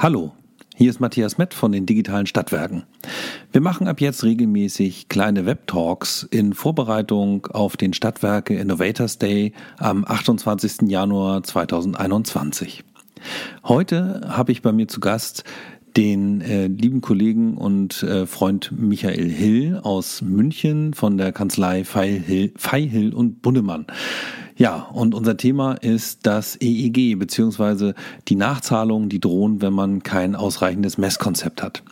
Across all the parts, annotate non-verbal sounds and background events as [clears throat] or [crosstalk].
Hallo, hier ist Matthias Mett von den digitalen Stadtwerken. Wir machen ab jetzt regelmäßig kleine Web-Talks in Vorbereitung auf den Stadtwerke Innovators Day am 28. Januar 2021. Heute habe ich bei mir zu Gast den äh, lieben Kollegen und äh, Freund Michael Hill aus München von der Kanzlei Feil Hill und Bunnemann. Ja, und unser Thema ist das EEG beziehungsweise die Nachzahlungen, die drohen, wenn man kein ausreichendes Messkonzept hat.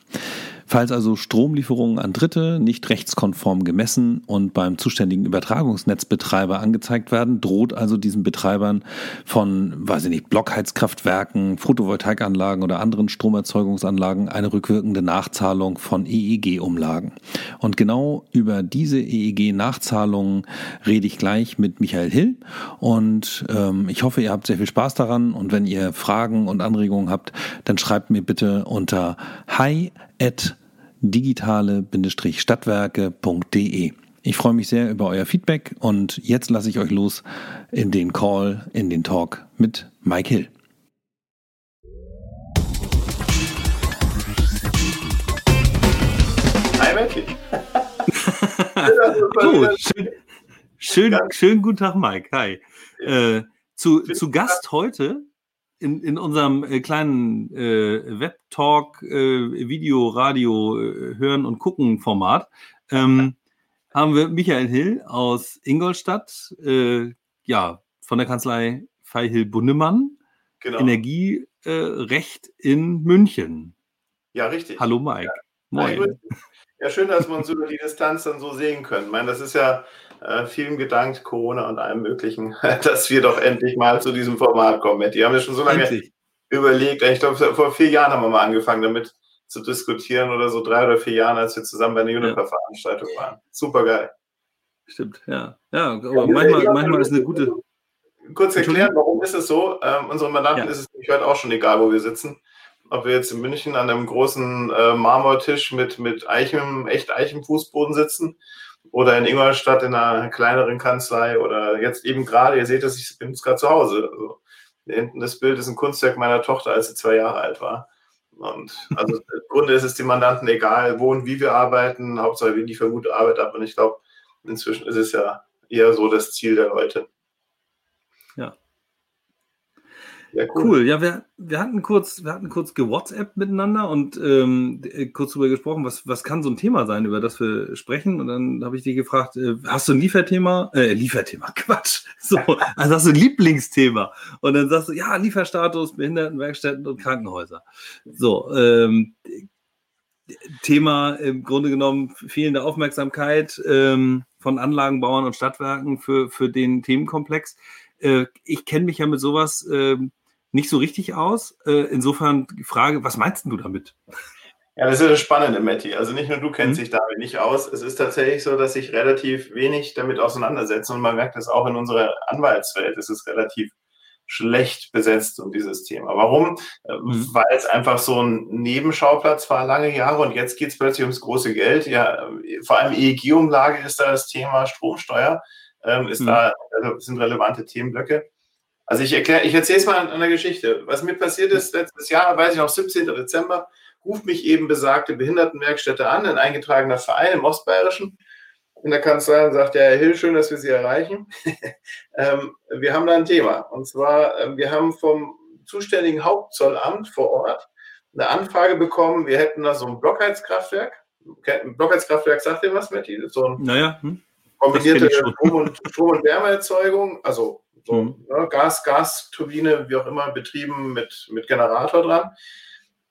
Falls also Stromlieferungen an Dritte nicht rechtskonform gemessen und beim zuständigen Übertragungsnetzbetreiber angezeigt werden, droht also diesen Betreibern von, weiß ich nicht, Blockheizkraftwerken, Photovoltaikanlagen oder anderen Stromerzeugungsanlagen eine rückwirkende Nachzahlung von EEG-Umlagen. Und genau über diese EEG-Nachzahlungen rede ich gleich mit Michael Hill und ähm, ich hoffe, ihr habt sehr viel Spaß daran und wenn ihr Fragen und Anregungen habt, dann schreibt mir bitte unter hi at digitale-stadtwerke.de. Ich freue mich sehr über euer Feedback und jetzt lasse ich euch los in den Call, in den Talk mit Mike Hill. Hi Mike. [laughs] [laughs] so, schön, schön, schön guten Tag Mike. Hi. Äh, zu, zu Gast heute in, in unserem äh, kleinen äh, Web-Talk, äh, Video, Radio, äh, Hören und Gucken Format ähm, haben wir Michael Hill aus Ingolstadt, äh, ja, von der Kanzlei Feihill Bunnemann, genau. Energierecht in München. Ja, richtig. Hallo Mike. Ja. Moin. Ja, schön, dass wir uns über die Distanz dann so sehen können. Ich meine, das ist ja äh, vielen gedankt, Corona und allem Möglichen, [laughs] dass wir doch endlich mal zu diesem Format kommen. Die haben ja schon so lange endlich. überlegt. Ich glaube, vor vier Jahren haben wir mal angefangen damit zu diskutieren oder so drei oder vier Jahren, als wir zusammen bei einer Juniper-Veranstaltung waren. Super geil. Stimmt, ja. Ja, aber ja, manchmal, ja, manchmal ist eine gute. Kurz erklären, warum ist es so? Ähm, unseren Mandanten ja. ist es ich heute auch schon egal, wo wir sitzen. Ob wir jetzt in München an einem großen äh, Marmortisch mit, mit Eichem, echt Eichenfußboden sitzen oder in Ingolstadt in einer kleineren Kanzlei oder jetzt eben gerade, ihr seht es, ich bin jetzt gerade zu Hause. Also, hinten das Bild ist ein Kunstwerk meiner Tochter, als sie zwei Jahre alt war. Und also [laughs] im Grunde ist es den Mandanten egal, wo und wie wir arbeiten, Hauptsache wir liefern gute Arbeit ab. Und ich glaube, inzwischen ist es ja eher so das Ziel der Leute. Ja, cool. cool. Ja, wir, wir hatten kurz, wir hatten kurz gewhatsappt miteinander und ähm, äh, kurz darüber gesprochen, was, was kann so ein Thema sein, über das wir sprechen. Und dann habe ich dich gefragt, äh, hast du ein Lieferthema? Äh, Lieferthema, [laughs] Quatsch. So, also hast du ein Lieblingsthema. Und dann sagst du, ja, Lieferstatus, Behindertenwerkstätten und Krankenhäuser. So, ähm, Thema im Grunde genommen fehlende Aufmerksamkeit ähm, von Anlagenbauern und Stadtwerken für, für den Themenkomplex. Äh, ich kenne mich ja mit sowas ähm, nicht so richtig aus. Äh, insofern die Frage, was meinst du damit? Ja, das ist das Spannende, Matti. Also nicht nur du kennst mhm. dich damit nicht aus. Es ist tatsächlich so, dass ich relativ wenig damit auseinandersetze und man merkt das auch in unserer Anwaltswelt. Es ist relativ schlecht besetzt um dieses Thema. Warum? Äh, mhm. Weil es einfach so ein Nebenschauplatz war lange Jahre und jetzt geht es plötzlich ums große Geld. Ja, vor allem EEG-Umlage ist da das Thema Stromsteuer, ähm, ist mhm. da, also sind relevante Themenblöcke. Also ich erkläre, ich erzähle es mal an einer Geschichte. Was mir passiert ist letztes Jahr, weiß ich noch, 17. Dezember, ruft mich eben besagte Behindertenwerkstätte an, ein eingetragener Verein im Ostbayerischen in der Kanzlei und sagt, ja, Herr Hill, schön, dass wir Sie erreichen. [laughs] ähm, wir haben da ein Thema. Und zwar, äh, wir haben vom zuständigen Hauptzollamt vor Ort eine Anfrage bekommen, wir hätten da so ein Blockheizkraftwerk. Ein Blockheizkraftwerk sagt ihr was, Matti? So ein naja, hm. kombinierte Strom- und, Strom und Wärmeerzeugung, also so, mhm. ne, Gas, Gasturbine, wie auch immer, betrieben mit, mit Generator dran.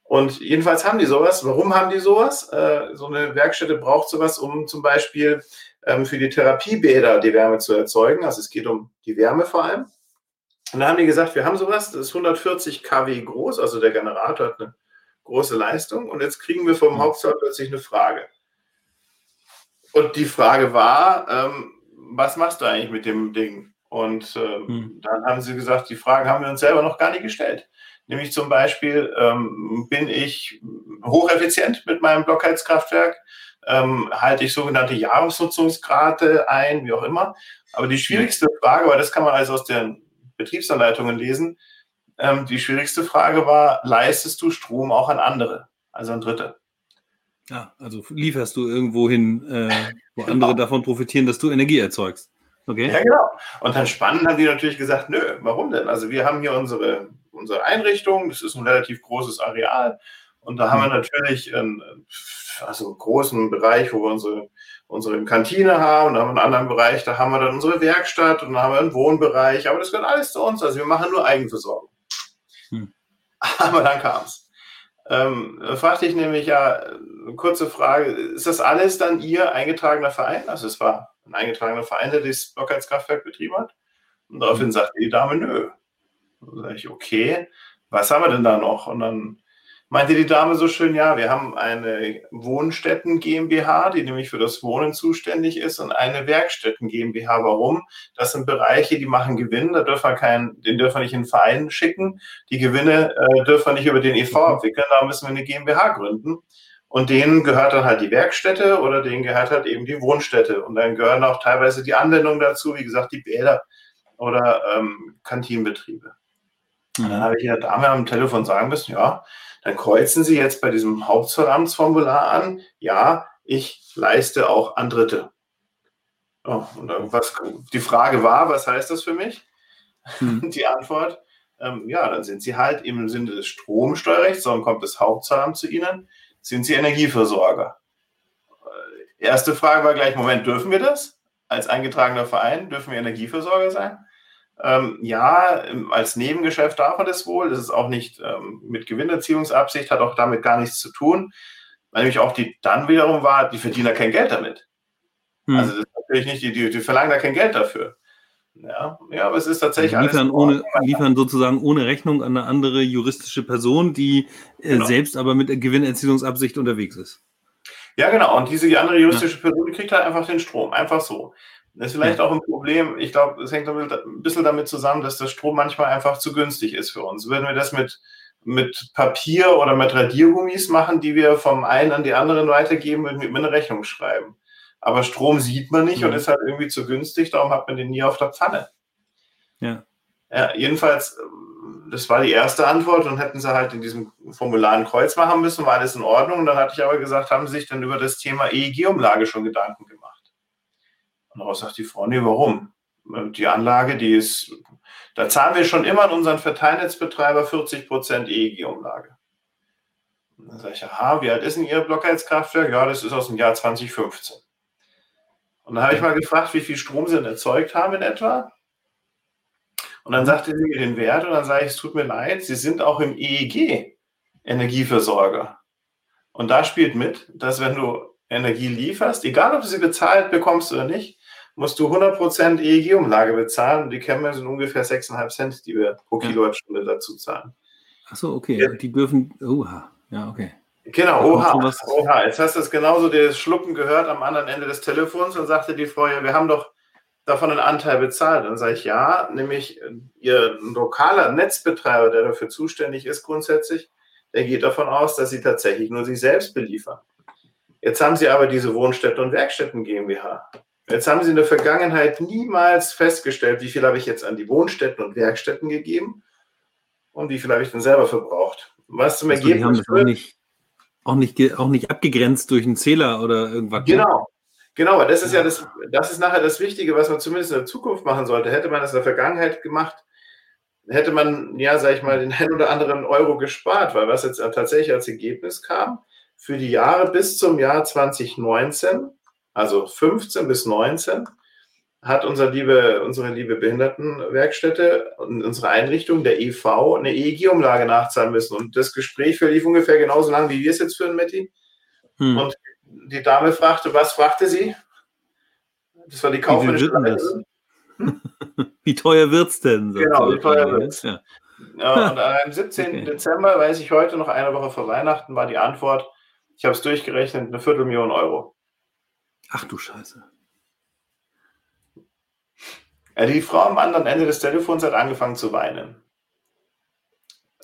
Und jedenfalls haben die sowas. Warum haben die sowas? Äh, so eine Werkstätte braucht sowas, um zum Beispiel ähm, für die Therapiebäder die Wärme zu erzeugen. Also es geht um die Wärme vor allem. Und da haben die gesagt, wir haben sowas, das ist 140 kW groß, also der Generator hat eine große Leistung. Und jetzt kriegen wir vom mhm. Hauptzoll plötzlich eine Frage. Und die Frage war, ähm, was machst du eigentlich mit dem Ding? Und äh, hm. dann haben sie gesagt, die Fragen haben wir uns selber noch gar nicht gestellt. Nämlich zum Beispiel, ähm, bin ich hocheffizient mit meinem Blockheizkraftwerk? Ähm, halte ich sogenannte Jahresnutzungsgrade ein, wie auch immer. Aber die schwierigste Frage, weil das kann man also aus den Betriebsanleitungen lesen, ähm, die schwierigste Frage war, leistest du Strom auch an andere, also an Dritte? Ja, also lieferst du irgendwo hin, äh, wo genau. andere davon profitieren, dass du Energie erzeugst. Okay. Ja, genau. Und dann spannend haben die natürlich gesagt, nö, warum denn? Also wir haben hier unsere, unsere Einrichtung, das ist ein relativ großes Areal und da haben wir mhm. natürlich einen, also einen großen Bereich, wo wir unsere, unsere Kantine haben, da haben wir einen anderen Bereich, da haben wir dann unsere Werkstatt und dann haben wir einen Wohnbereich, aber das gehört alles zu uns, also wir machen nur Eigenversorgung. Hm. Aber dann kam es. Ähm, fragte ich nämlich ja, kurze Frage, ist das alles dann Ihr eingetragener Verein? Also es war ein eingetragener Verein, der das Blockheizkraftwerk betrieben hat. Und daraufhin hm. sagte die Dame, nö. Dann sage ich, okay, was haben wir denn da noch? Und dann meinte die Dame so schön, ja, wir haben eine Wohnstätten GmbH, die nämlich für das Wohnen zuständig ist, und eine Werkstätten GmbH. Warum? Das sind Bereiche, die machen Gewinn, da dürfen wir keinen, den dürfen wir nicht in den Verein schicken. Die Gewinne äh, dürfen wir nicht über den EV mhm. abwickeln, da müssen wir eine GmbH gründen. Und denen gehört dann halt die Werkstätte oder denen gehört halt eben die Wohnstätte. Und dann gehören auch teilweise die Anwendungen dazu, wie gesagt, die Bäder oder ähm, Kantinenbetriebe. Und dann mhm. habe ich der Dame am Telefon sagen müssen, ja, dann kreuzen Sie jetzt bei diesem Hauptzollamtsformular an, ja, ich leiste auch an Dritte. Oh, und was, die Frage war, was heißt das für mich? Hm. [laughs] Die Antwort, ähm, ja, dann sind Sie halt im Sinne des Stromsteuerrechts, sondern kommt das Hauptzollamt zu Ihnen, sind Sie Energieversorger. Erste Frage war gleich, Moment, dürfen wir das? Als eingetragener Verein dürfen wir Energieversorger sein? Ähm, ja, als Nebengeschäft darf er das wohl. Das ist auch nicht ähm, mit Gewinnerziehungsabsicht, hat auch damit gar nichts zu tun. Weil nämlich auch die dann wiederum war, die verdienen da kein Geld damit. Hm. Also das ist natürlich nicht, die, die, die, verlangen da kein Geld dafür. Ja, ja aber es ist tatsächlich also liefern, ohne, liefern sozusagen ohne Rechnung an eine andere juristische Person, die äh, genau. selbst aber mit Gewinnerziehungsabsicht unterwegs ist. Ja, genau. Und diese andere juristische ja. Person kriegt halt einfach den Strom. Einfach so. Das ist vielleicht auch ein Problem. Ich glaube, es hängt ein bisschen damit zusammen, dass der Strom manchmal einfach zu günstig ist für uns. Würden wir das mit, mit Papier oder mit Radiergummis machen, die wir vom einen an die anderen weitergeben, würden wir immer eine Rechnung schreiben. Aber Strom sieht man nicht mhm. und ist halt irgendwie zu günstig, darum hat man den nie auf der Pfanne. Ja. ja. Jedenfalls, das war die erste Antwort und hätten sie halt in diesem Formular ein Kreuz machen müssen, war alles in Ordnung. Und dann hatte ich aber gesagt, haben sie sich dann über das Thema EEG-Umlage schon Gedanken gemacht? Und daraus sagt die Frau, nee, warum? Die Anlage, die ist, da zahlen wir schon immer an unseren Verteilnetzbetreiber 40 Prozent EEG-Umlage. Dann sage ich, aha, wie alt ist denn Ihr Blockheizkraftwerk? Ja, das ist aus dem Jahr 2015. Und dann habe ich mal gefragt, wie viel Strom Sie denn erzeugt haben in etwa. Und dann sagte sie mir den Wert und dann sage ich, es tut mir leid, Sie sind auch im EEG Energieversorger. Und da spielt mit, dass wenn du Energie lieferst, egal ob du sie bezahlt bekommst oder nicht, musst du 100% EEG-Umlage bezahlen. Die kennen wir sind ungefähr 6,5 Cent, die wir pro Kilowattstunde dazu zahlen. Achso, okay. Ja. Die dürfen. Oha, ja, okay. Genau, oha, oha. Jetzt hast du es genauso das Schlucken gehört am anderen Ende des Telefons und sagte die Frau, ja, wir haben doch davon einen Anteil bezahlt. Dann sage ich, ja, nämlich ihr lokaler Netzbetreiber, der dafür zuständig ist grundsätzlich, der geht davon aus, dass sie tatsächlich nur sich selbst beliefern. Jetzt haben sie aber diese Wohnstätten und Werkstätten GmbH. Jetzt haben Sie in der Vergangenheit niemals festgestellt, wie viel habe ich jetzt an die Wohnstätten und Werkstätten gegeben und wie viel habe ich denn selber verbraucht. Was zum also Ergebnis führt. Auch nicht, auch, nicht, abgegrenzt durch einen Zähler oder irgendwas. Ne? Genau. Genau, das ist ja das, das ist nachher das Wichtige, was man zumindest in der Zukunft machen sollte. Hätte man das in der Vergangenheit gemacht, hätte man, ja, sag ich mal, den einen oder anderen Euro gespart, weil was jetzt tatsächlich als Ergebnis kam, für die Jahre bis zum Jahr 2019 also 15 bis 19, hat unser liebe, unsere liebe Behindertenwerkstätte und unsere Einrichtung, der EV, eine EEG-Umlage nachzahlen müssen. Und das Gespräch verlief ungefähr genauso lang, wie wir es jetzt führen, Matti. Hm. Und die Dame fragte, was fragte sie? Das war die kaufmännische Leiterin. [laughs] Wie teuer wird es denn? Genau, wie teuer wird es? Ja. Ja, und [laughs] am 17. Okay. Dezember, weiß ich heute, noch eine Woche vor Weihnachten, war die Antwort, ich habe es durchgerechnet, eine Viertelmillion Euro. Ach du Scheiße. Die Frau am anderen Ende des Telefons hat angefangen zu weinen.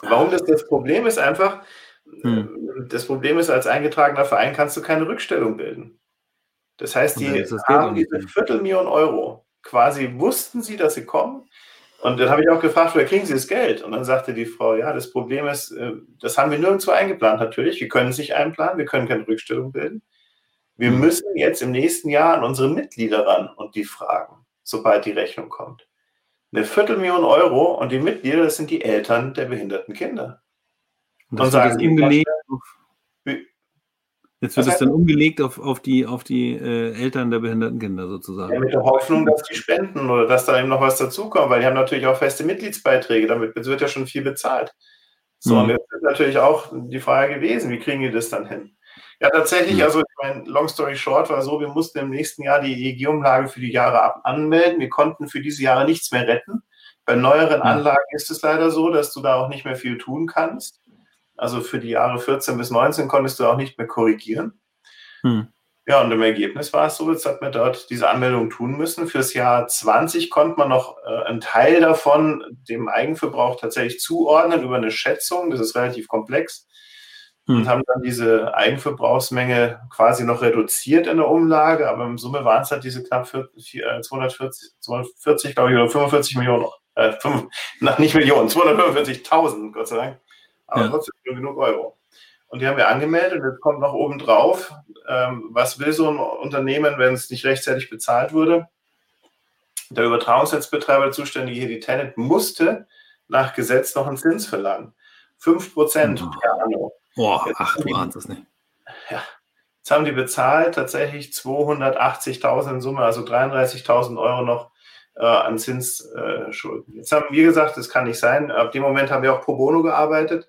Warum das das Problem ist einfach, hm. das Problem ist, als eingetragener Verein kannst du keine Rückstellung bilden. Das heißt, die haben diese Viertelmillion Euro. Quasi wussten sie, dass sie kommen. Und dann habe ich auch gefragt, woher kriegen Sie das Geld? Und dann sagte die Frau, ja, das Problem ist, äh, das haben wir nirgendwo eingeplant natürlich. Wir können es nicht einplanen, wir können keine Rückstellung bilden. Wir mhm. müssen jetzt im nächsten Jahr an unsere Mitglieder ran und die fragen, sobald die Rechnung kommt. Eine Viertelmillion Euro und die Mitglieder, das sind die Eltern der behinderten Kinder. Und, das und sagen, umgelegt auf, Jetzt wird es dann umgelegt auf, auf die, auf die äh, Eltern der behinderten Kinder sozusagen. Ja, mit der Hoffnung, dass die spenden oder dass da eben noch was dazukommt, weil die haben natürlich auch feste Mitgliedsbeiträge, damit wird ja schon viel bezahlt. So, mhm. und jetzt ist natürlich auch die Frage gewesen, wie kriegen die das dann hin? Ja, tatsächlich, also ich meine, long story short war so, wir mussten im nächsten Jahr die EEG-Umlage für die Jahre ab anmelden. Wir konnten für diese Jahre nichts mehr retten. Bei neueren. Anlagen ist es leider so, dass du da auch nicht mehr viel tun kannst. Also für die Jahre 14 bis 19 konntest du auch nicht mehr korrigieren. Hm. Ja, und im Ergebnis war es so, jetzt hat man dort diese Anmeldung tun müssen. Fürs Jahr 20 konnte man noch äh, einen Teil davon dem Eigenverbrauch tatsächlich zuordnen über eine Schätzung. Das ist relativ komplex. Hm. Und haben dann diese Eigenverbrauchsmenge quasi noch reduziert in der Umlage. Aber im Summe waren es halt diese knapp 40, 240, 240, glaube ich, oder 45 Millionen, äh, 5, nicht Millionen, 245.000, Gott sei Dank aber ja. trotzdem nur genug Euro. Und die haben wir angemeldet jetzt kommt noch oben drauf, ähm, was will so ein Unternehmen, wenn es nicht rechtzeitig bezahlt wurde? Der Übertragungsnetzbetreiber, der Zuständige hier, die Tenant, musste nach Gesetz noch einen Zins verlangen. 5 Prozent oh. per Anno. Boah, ach, du ahnst es nicht. Ja. Jetzt haben die bezahlt tatsächlich 280.000 in Summe, also 33.000 Euro noch äh, an Zinsschulden. Äh, Jetzt haben wir gesagt, das kann nicht sein. Ab dem Moment haben wir auch pro bono gearbeitet,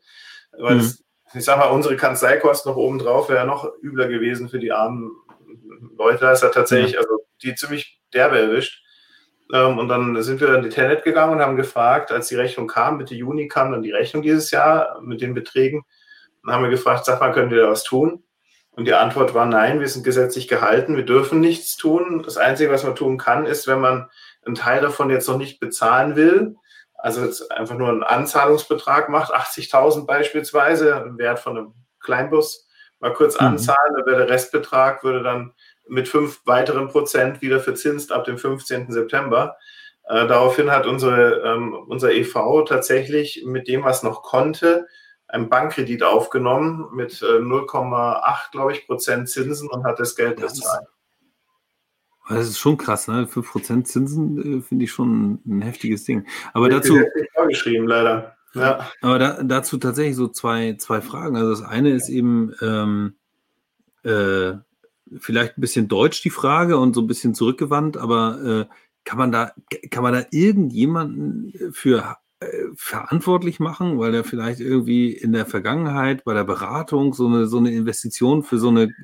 weil mhm. es, ich sag mal, unsere Kanzleikosten noch oben drauf wäre noch übler gewesen für die armen Leute. Da ist er tatsächlich, mhm. also die ziemlich derbe erwischt. Ähm, und dann sind wir dann die Tenet gegangen und haben gefragt, als die Rechnung kam, Mitte Juni kam dann die Rechnung dieses Jahr mit den Beträgen. Dann haben wir gefragt, sag mal, können wir da was tun? Und die Antwort war nein, wir sind gesetzlich gehalten, wir dürfen nichts tun. Das Einzige, was man tun kann, ist, wenn man einen Teil davon jetzt noch nicht bezahlen will, also jetzt einfach nur einen Anzahlungsbetrag macht, 80.000 beispielsweise, einen Wert von einem Kleinbus, mal kurz mhm. anzahlen, dann wäre der Restbetrag, würde dann mit fünf weiteren Prozent wieder verzinst ab dem 15. September. Äh, daraufhin hat unsere, ähm, unser EV tatsächlich mit dem, was noch konnte, einen Bankkredit aufgenommen mit äh, 0,8, glaube ich, Prozent Zinsen und hat das Geld bezahlt. Das ist schon krass, ne? 5% Zinsen äh, finde ich schon ein heftiges Ding. Aber ich dazu. Vorgeschrieben, leider. Ja. Aber da, dazu tatsächlich so zwei, zwei Fragen. Also das eine ist eben ähm, äh, vielleicht ein bisschen deutsch die Frage und so ein bisschen zurückgewandt, aber äh, kann man da, kann man da irgendjemanden für äh, verantwortlich machen, weil der vielleicht irgendwie in der Vergangenheit bei der Beratung so eine, so eine Investition für so eine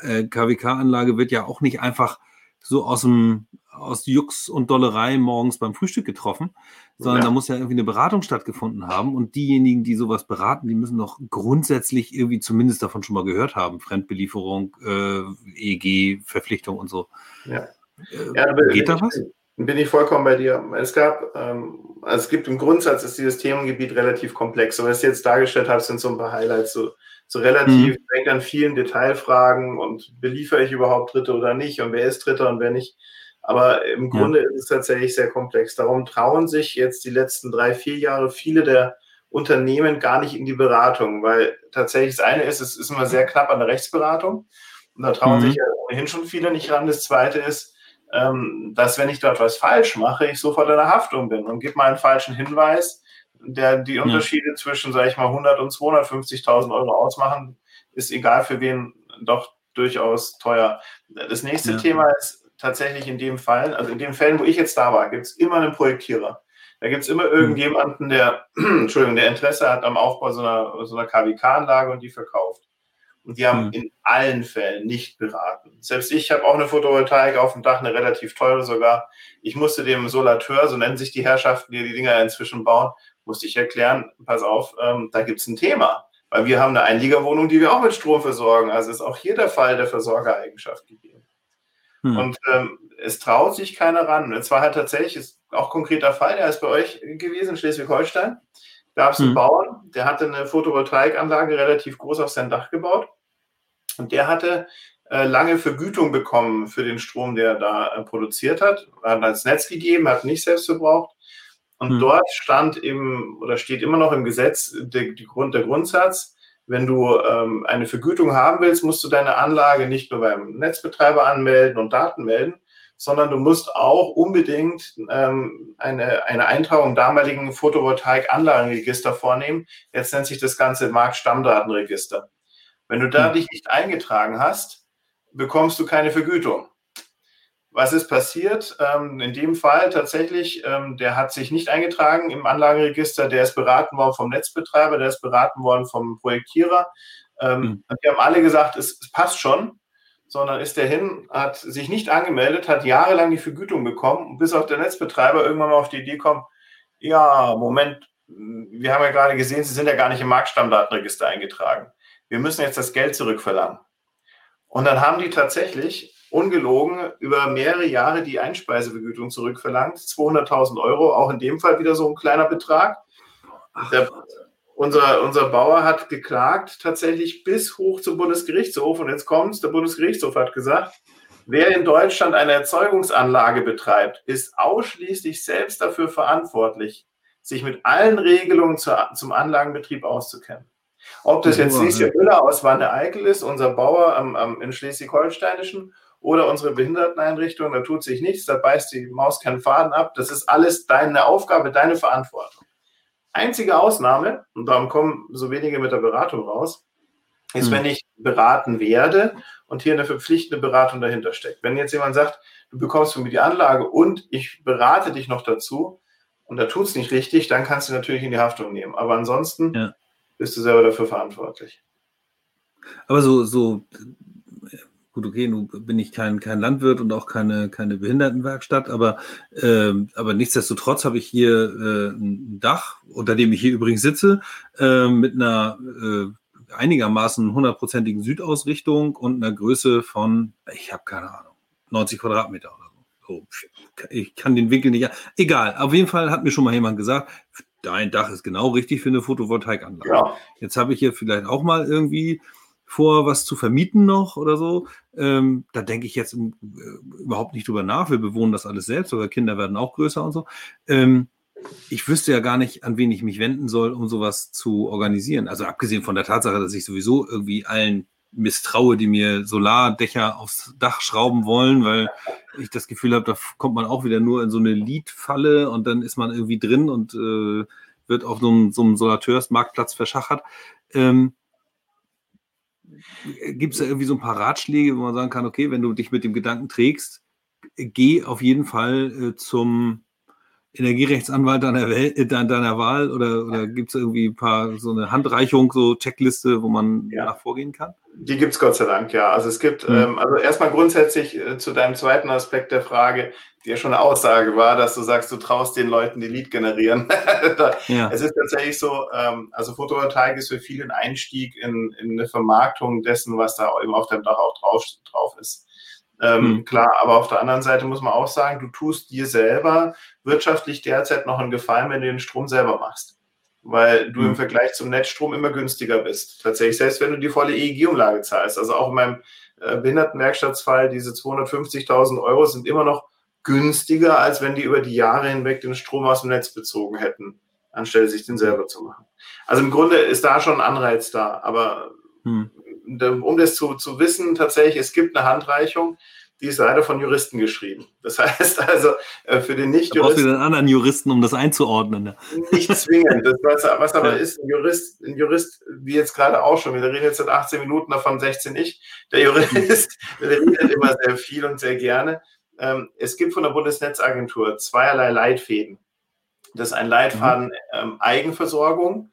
äh, KWK-Anlage wird ja auch nicht einfach so aus dem aus Jux und Dollerei morgens beim Frühstück getroffen, sondern ja. da muss ja irgendwie eine Beratung stattgefunden haben und diejenigen, die sowas beraten, die müssen doch grundsätzlich irgendwie zumindest davon schon mal gehört haben. Fremdbelieferung, äh, EEG-Verpflichtung und so. Ja. Äh, ja geht da was? Bin ich vollkommen bei dir. Es gab, ähm, also es gibt im Grundsatz ist dieses Themengebiet relativ komplex. Und was ich jetzt dargestellt habe, sind so ein paar Highlights. So, so relativ, mhm. denkt an vielen Detailfragen und beliefere ich überhaupt Dritte oder nicht und wer ist Dritter und wer nicht. Aber im Grunde ja. ist es tatsächlich sehr komplex. Darum trauen sich jetzt die letzten drei, vier Jahre viele der Unternehmen gar nicht in die Beratung, weil tatsächlich das eine ist, es ist immer sehr knapp an der Rechtsberatung und da trauen mhm. sich ja ohnehin schon viele nicht ran. Das zweite ist, dass wenn ich dort was falsch mache, ich sofort in der Haftung bin und gebe mal einen falschen Hinweis, der die Unterschiede ja. zwischen, sage ich mal, 100 und 250.000 Euro ausmachen, ist egal für wen doch durchaus teuer. Das nächste ja. Thema ist tatsächlich in dem Fall, also in den Fällen, wo ich jetzt da war, gibt es immer einen Projektierer. Da gibt es immer irgendjemanden, der, [clears throat] Entschuldigung, der Interesse hat am Aufbau so einer, so einer KWK-Anlage und die verkauft. Und die haben mhm. in allen Fällen nicht beraten. Selbst ich habe auch eine Photovoltaik auf dem Dach, eine relativ teure sogar. Ich musste dem Solateur, so nennen sich die Herrschaften, die die Dinger inzwischen bauen, musste ich erklären, pass auf, ähm, da gibt es ein Thema. Weil wir haben eine Einliegerwohnung, die wir auch mit Strom versorgen. Also ist auch hier der Fall der Versorgereigenschaft gegeben. Hm. Und ähm, es traut sich keiner ran. Es war halt tatsächlich, ist auch konkreter Fall, der ist bei euch gewesen in Schleswig-Holstein. Da gab es einen hm. Bauern, der hatte eine Photovoltaikanlage relativ groß auf sein Dach gebaut. Und der hatte äh, lange Vergütung bekommen für den Strom, der da äh, produziert hat. Er hat ans Netz gegeben, hat nicht selbst verbraucht. Und hm. dort stand im oder steht immer noch im Gesetz der, die Grund, der Grundsatz, wenn du ähm, eine Vergütung haben willst, musst du deine Anlage nicht nur beim Netzbetreiber anmelden und Daten melden, sondern du musst auch unbedingt ähm, eine, eine Eintragung im damaligen Photovoltaik-Anlagenregister vornehmen. Jetzt nennt sich das Ganze Marktstammdatenregister. Wenn du da hm. dich nicht eingetragen hast, bekommst du keine Vergütung. Was ist passiert? Ähm, in dem Fall tatsächlich, ähm, der hat sich nicht eingetragen im Anlagenregister, der ist beraten worden vom Netzbetreiber, der ist beraten worden vom Projektierer. Ähm, mhm. Die haben alle gesagt, es, es, passt schon, sondern ist der hin, hat sich nicht angemeldet, hat jahrelang die Vergütung bekommen, bis auch der Netzbetreiber irgendwann mal auf die Idee kommt, ja, Moment, wir haben ja gerade gesehen, Sie sind ja gar nicht im Marktstammdatenregister eingetragen. Wir müssen jetzt das Geld zurückverlangen. Und dann haben die tatsächlich ungelogen über mehrere Jahre die Einspeisevergütung zurückverlangt. 200.000 Euro, auch in dem Fall wieder so ein kleiner Betrag. Der, unser, unser Bauer hat geklagt, tatsächlich bis hoch zum Bundesgerichtshof. Und jetzt kommt's, der Bundesgerichtshof hat gesagt, wer in Deutschland eine Erzeugungsanlage betreibt, ist ausschließlich selbst dafür verantwortlich, sich mit allen Regelungen zur, zum Anlagenbetrieb auszukennen. Ob das jetzt Lieschen Müller aus Wanne-Eickel ist, unser Bauer am, am, in Schleswig-Holsteinischen, oder unsere Behinderteneinrichtung, da tut sich nichts, da beißt die Maus keinen Faden ab. Das ist alles deine Aufgabe, deine Verantwortung. Einzige Ausnahme, und darum kommen so wenige mit der Beratung raus, ist, hm. wenn ich beraten werde und hier eine verpflichtende Beratung dahinter steckt. Wenn jetzt jemand sagt, du bekommst von mir die Anlage und ich berate dich noch dazu und da tut es nicht richtig, dann kannst du natürlich in die Haftung nehmen. Aber ansonsten ja. Bist du selber dafür verantwortlich. Aber so, so gut, okay, nun bin ich kein, kein Landwirt und auch keine, keine Behindertenwerkstatt, aber, äh, aber nichtsdestotrotz habe ich hier äh, ein Dach, unter dem ich hier übrigens sitze, äh, mit einer äh, einigermaßen hundertprozentigen Südausrichtung und einer Größe von, ich habe keine Ahnung, 90 Quadratmeter oder so. so. Ich kann den Winkel nicht. Egal, auf jeden Fall hat mir schon mal jemand gesagt, dein Dach ist genau richtig für eine Photovoltaikanlage. Ja. Jetzt habe ich hier vielleicht auch mal irgendwie vor, was zu vermieten noch oder so. Ähm, da denke ich jetzt äh, überhaupt nicht drüber nach. Wir bewohnen das alles selbst, aber Kinder werden auch größer und so. Ähm, ich wüsste ja gar nicht, an wen ich mich wenden soll, um sowas zu organisieren. Also abgesehen von der Tatsache, dass ich sowieso irgendwie allen misstraue, die mir Solardächer aufs Dach schrauben wollen, weil ich das Gefühl habe, da kommt man auch wieder nur in so eine Liedfalle und dann ist man irgendwie drin und äh, wird auf so einem, so einem Solateursmarktplatz verschachert. Ähm, Gibt es da irgendwie so ein paar Ratschläge, wo man sagen kann, okay, wenn du dich mit dem Gedanken trägst, geh auf jeden Fall äh, zum Energierechtsanwalt deiner, Wel äh, deiner Wahl oder, oder gibt es irgendwie ein paar so eine Handreichung, so Checkliste, wo man ja. nach vorgehen kann? Die gibt es Gott sei Dank, ja. Also es gibt, mhm. ähm, also erstmal grundsätzlich äh, zu deinem zweiten Aspekt der Frage, die ja schon eine Aussage war, dass du sagst, du traust den Leuten, die Lead generieren. [laughs] da, ja. Es ist tatsächlich so, ähm, also Photovoltaik ist für viele ein Einstieg in, in eine Vermarktung dessen, was da eben auf dem Dach auch drauf, drauf ist. Ähm, mhm. Klar, aber auf der anderen Seite muss man auch sagen, du tust dir selber wirtschaftlich derzeit noch einen Gefallen, wenn du den Strom selber machst. Weil du mhm. im Vergleich zum Netzstrom immer günstiger bist. Tatsächlich, selbst wenn du die volle EEG-Umlage zahlst. Also auch in meinem äh, Behindertenwerkstattsfall, diese 250.000 Euro sind immer noch günstiger, als wenn die über die Jahre hinweg den Strom aus dem Netz bezogen hätten, anstelle sich den selber zu machen. Also im Grunde ist da schon ein Anreiz da. Aber mhm um das zu, zu wissen, tatsächlich, es gibt eine Handreichung, die ist leider von Juristen geschrieben. Das heißt also, äh, für den Nicht-Juristen. Brauchst du den anderen Juristen, um das einzuordnen? Ne? Nicht zwingend. Das, was, was aber ja. ist, ein Jurist, ein Jurist, wie jetzt gerade auch schon, wir reden jetzt seit 18 Minuten, davon 16 ich. Der Jurist, [laughs] der redet immer sehr viel und sehr gerne. Ähm, es gibt von der Bundesnetzagentur zweierlei Leitfäden. Das ist ein Leitfaden mhm. ähm, Eigenversorgung,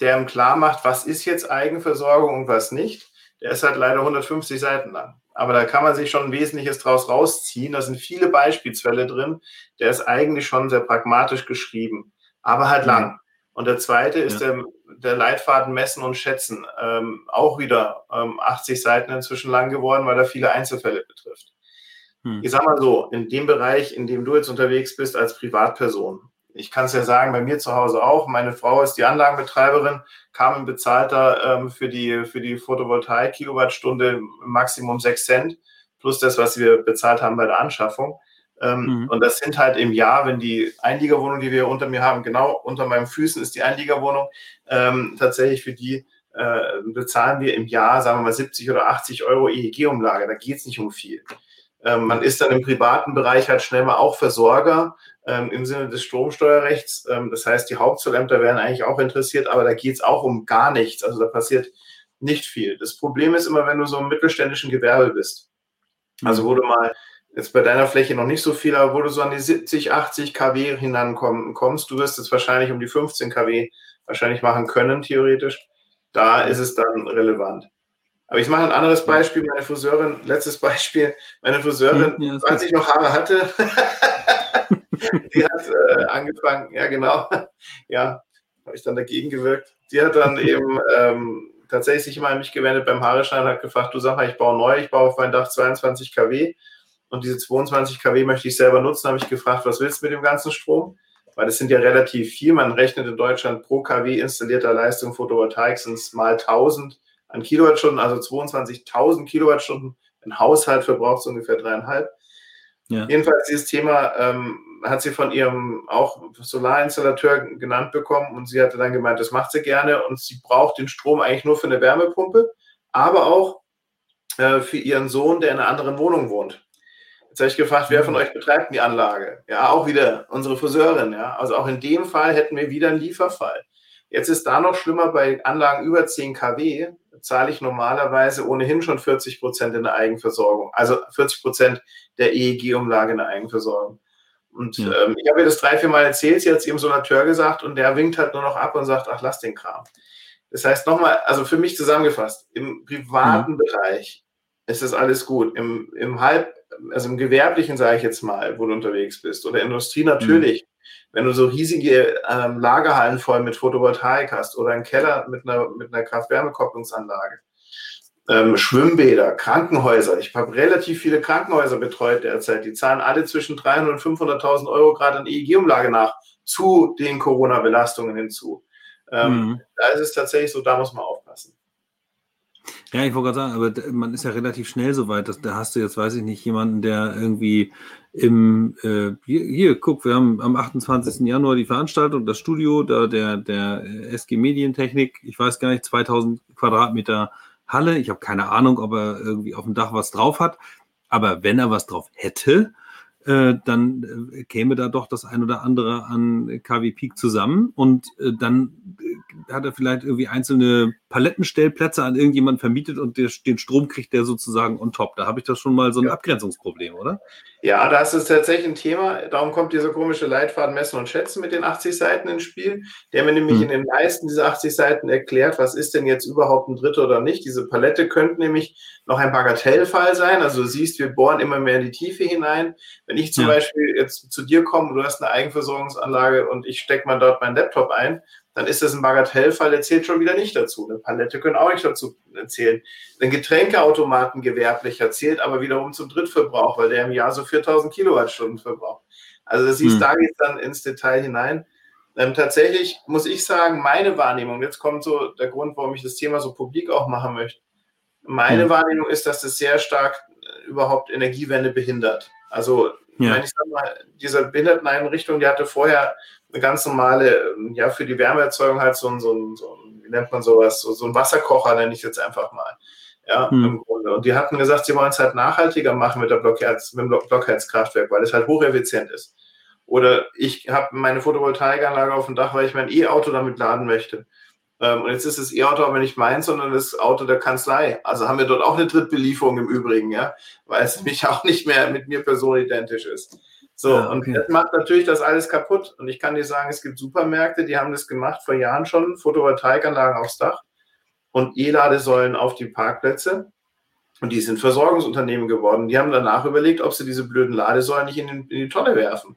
der ihm klar macht, was ist jetzt Eigenversorgung und was nicht. Der ist halt leider 150 Seiten lang. Aber da kann man sich schon ein Wesentliches draus rausziehen. Da sind viele Beispielsfälle drin. Der ist eigentlich schon sehr pragmatisch geschrieben, aber halt lang. Und der zweite ist ja. der, der Leitfaden Messen und Schätzen. Ähm, auch wieder ähm, 80 Seiten inzwischen lang geworden, weil er viele Einzelfälle betrifft. Hm. Ich sag mal so, in dem Bereich, in dem du jetzt unterwegs bist als Privatperson, ich kann es ja sagen, bei mir zu Hause auch. Meine Frau ist die Anlagenbetreiberin, kam ein Bezahlter ähm, für die, für die Photovoltaik-Kilowattstunde Maximum 6 Cent, plus das, was wir bezahlt haben bei der Anschaffung. Ähm, mhm. Und das sind halt im Jahr, wenn die Einliegerwohnung, die wir unter mir haben, genau unter meinen Füßen ist die Einliegerwohnung, ähm, tatsächlich für die äh, bezahlen wir im Jahr, sagen wir mal, 70 oder 80 Euro EEG-Umlage. Da geht es nicht um viel. Ähm, man ist dann im privaten Bereich halt schnell mal auch Versorger ähm, im Sinne des Stromsteuerrechts. Ähm, das heißt, die Hauptzollämter wären eigentlich auch interessiert, aber da geht es auch um gar nichts. Also da passiert nicht viel. Das Problem ist immer, wenn du so im mittelständischen Gewerbe bist. Also wo du mal jetzt bei deiner Fläche noch nicht so viel, aber wo du so an die 70, 80 kW hinankommst, du wirst jetzt wahrscheinlich um die 15 kW wahrscheinlich machen können, theoretisch. Da ist es dann relevant. Aber ich mache ein anderes Beispiel. Meine Friseurin, letztes Beispiel, meine Friseurin, ja, als ich noch Haare hatte, [laughs] die hat äh, angefangen, ja genau, [laughs] ja, habe ich dann dagegen gewirkt. Die hat dann eben ähm, tatsächlich sich immer an mich gewendet beim Haareschneiden, hat gefragt, du sag mal, ich baue neu, ich baue auf mein Dach 22 kW und diese 22 kW möchte ich selber nutzen, habe ich gefragt, was willst du mit dem ganzen Strom? Weil das sind ja relativ viel. Man rechnet in Deutschland pro kW installierter Leistung Photovoltaik sind es mal 1000 an Kilowattstunden, also 22.000 Kilowattstunden. Ein Haushalt verbraucht so ungefähr dreieinhalb. Ja. Jedenfalls dieses Thema ähm, hat sie von ihrem auch Solarinstallateur genannt bekommen und sie hatte dann gemeint, das macht sie gerne und sie braucht den Strom eigentlich nur für eine Wärmepumpe, aber auch äh, für ihren Sohn, der in einer anderen Wohnung wohnt. Jetzt habe ich gefragt, wer von mhm. euch betreibt die Anlage? Ja, auch wieder unsere Friseurin. Ja, also auch in dem Fall hätten wir wieder einen Lieferfall. Jetzt ist da noch schlimmer bei Anlagen über 10 kW, zahle ich normalerweise ohnehin schon 40 Prozent in der Eigenversorgung. Also 40 Prozent der EEG-Umlage in der Eigenversorgung. Und ja. ähm, ich habe ihr das drei, vier Mal erzählt, sie hat es ihrem Sonateur gesagt und der winkt halt nur noch ab und sagt, ach, lass den Kram. Das heißt nochmal, also für mich zusammengefasst, im privaten mhm. Bereich ist das alles gut. Im, im Halb, also im Gewerblichen, sage ich jetzt mal, wo du unterwegs bist, oder Industrie natürlich. Mhm. Wenn du so riesige ähm, Lagerhallen voll mit Photovoltaik hast oder einen Keller mit einer, mit einer Kraft-Wärme-Kopplungsanlage, ähm, Schwimmbäder, Krankenhäuser. Ich habe relativ viele Krankenhäuser betreut derzeit. Die zahlen alle zwischen 300 und 500.000 Euro gerade an EEG-Umlage nach zu den Corona-Belastungen hinzu. Ähm, mhm. Da ist es tatsächlich so, da muss man aufpassen. Ja, ich wollte gerade sagen, aber man ist ja relativ schnell so weit, dass, da hast du jetzt, weiß ich nicht, jemanden, der irgendwie im, äh, hier, hier, guck, wir haben am 28. Januar die Veranstaltung, das Studio, da der, der SG Medientechnik, ich weiß gar nicht, 2000 Quadratmeter Halle. Ich habe keine Ahnung, ob er irgendwie auf dem Dach was drauf hat. Aber wenn er was drauf hätte, äh, dann äh, käme da doch das ein oder andere an KW Peak zusammen und äh, dann äh, hat er vielleicht irgendwie einzelne Palettenstellplätze an irgendjemanden vermietet und der, den Strom kriegt der sozusagen on top. Da habe ich das schon mal so ein ja. Abgrenzungsproblem, oder? Ja, da ist tatsächlich ein Thema. Darum kommt dieser komische Leitfaden Messen und Schätzen mit den 80 Seiten ins Spiel, der mir nämlich hm. in den meisten dieser 80 Seiten erklärt, was ist denn jetzt überhaupt ein Dritter oder nicht. Diese Palette könnte nämlich noch ein Bagatellfall sein. Also du siehst, wir bohren immer mehr in die Tiefe hinein. Wenn ich zum ja. Beispiel jetzt zu dir komme, du hast eine Eigenversorgungsanlage und ich stecke mal dort meinen Laptop ein, dann ist das ein Bagatellfall, der zählt schon wieder nicht dazu. Eine Palette können auch nicht dazu zählen. Ein Getränkeautomaten gewerblicher zählt aber wiederum zum Drittverbrauch, weil der im Jahr so 4000 Kilowattstunden verbraucht. Also das siehst, hm. da geht es dann ins Detail hinein. Ähm, tatsächlich muss ich sagen, meine Wahrnehmung, jetzt kommt so der Grund, warum ich das Thema so publik auch machen möchte. Meine hm. Wahrnehmung ist, dass das sehr stark äh, überhaupt Energiewende behindert. Also, ja. ich sag mal, diese Behinderteneinrichtung, die hatte vorher eine ganz normale, ja, für die Wärmeerzeugung halt so ein, so ein, so ein wie nennt man sowas, so, so ein Wasserkocher nenne ich jetzt einfach mal. Ja, hm. im Grunde. Und die hatten gesagt, sie wollen es halt nachhaltiger machen mit, der Blockherz, mit dem Blockheizkraftwerk, weil es halt hocheffizient ist. Oder ich habe meine Photovoltaikanlage auf dem Dach, weil ich mein E-Auto damit laden möchte. Ähm, und jetzt ist das E-Auto aber nicht meins, sondern das Auto der Kanzlei. Also haben wir dort auch eine Drittbelieferung im Übrigen, ja, weil es [laughs] nämlich auch nicht mehr mit mir personidentisch ist. So, ja, okay. und das macht natürlich das alles kaputt. Und ich kann dir sagen, es gibt Supermärkte, die haben das gemacht vor Jahren schon, Photovoltaikanlagen aufs Dach und E-Ladesäulen auf die Parkplätze. Und die sind Versorgungsunternehmen geworden. Die haben danach überlegt, ob sie diese blöden Ladesäulen nicht in, den, in die Tonne werfen.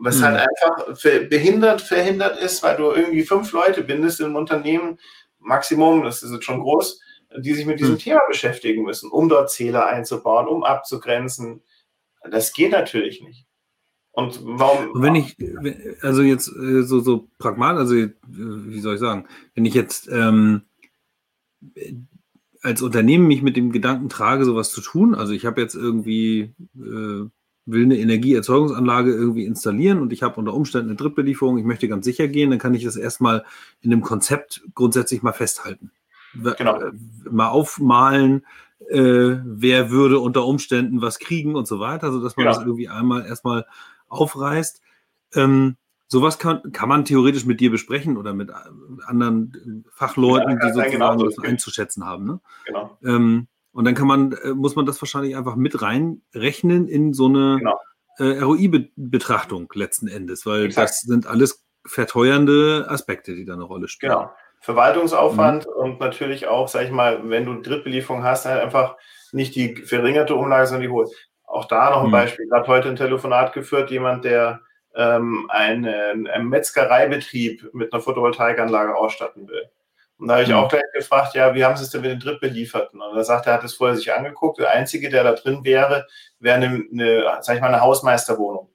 Was mhm. halt einfach behindert, verhindert ist, weil du irgendwie fünf Leute bindest im Unternehmen, Maximum, das ist jetzt schon groß, die sich mit diesem mhm. Thema beschäftigen müssen, um dort Zähler einzubauen, um abzugrenzen, das geht natürlich nicht. Und warum? Und wenn ich, also jetzt äh, so, so pragmatisch, also äh, wie soll ich sagen, wenn ich jetzt ähm, als Unternehmen mich mit dem Gedanken trage, sowas zu tun, also ich habe jetzt irgendwie äh, will eine Energieerzeugungsanlage irgendwie installieren und ich habe unter Umständen eine Drittbelieferung, ich möchte ganz sicher gehen, dann kann ich das erstmal in dem Konzept grundsätzlich mal festhalten. Genau. Äh, mal aufmalen, äh, wer würde unter Umständen was kriegen und so weiter, sodass man genau. das irgendwie einmal erstmal aufreißt. Ähm, sowas kann, kann man theoretisch mit dir besprechen oder mit anderen Fachleuten, ja, die sozusagen genau das einzuschätzen haben. Ne? Genau. Ähm, und dann kann man, äh, muss man das wahrscheinlich einfach mit reinrechnen in so eine genau. äh, ROI-Betrachtung letzten Endes, weil Exakt. das sind alles verteuernde Aspekte, die da eine Rolle spielen. Genau. Verwaltungsaufwand mhm. und natürlich auch, sag ich mal, wenn du Drittbelieferung hast, halt einfach nicht die verringerte Umlage, sondern die hohe. Auch da noch ein mhm. Beispiel. Ich habe heute ein Telefonat geführt, jemand, der ähm, einen, einen Metzgereibetrieb mit einer Photovoltaikanlage ausstatten will. Und da habe ich mhm. auch gleich gefragt, ja, wie haben Sie es denn mit den Drittbelieferten? Und er sagt, er hat es vorher sich angeguckt. Der Einzige, der da drin wäre, wäre eine, eine, sag ich mal, eine Hausmeisterwohnung.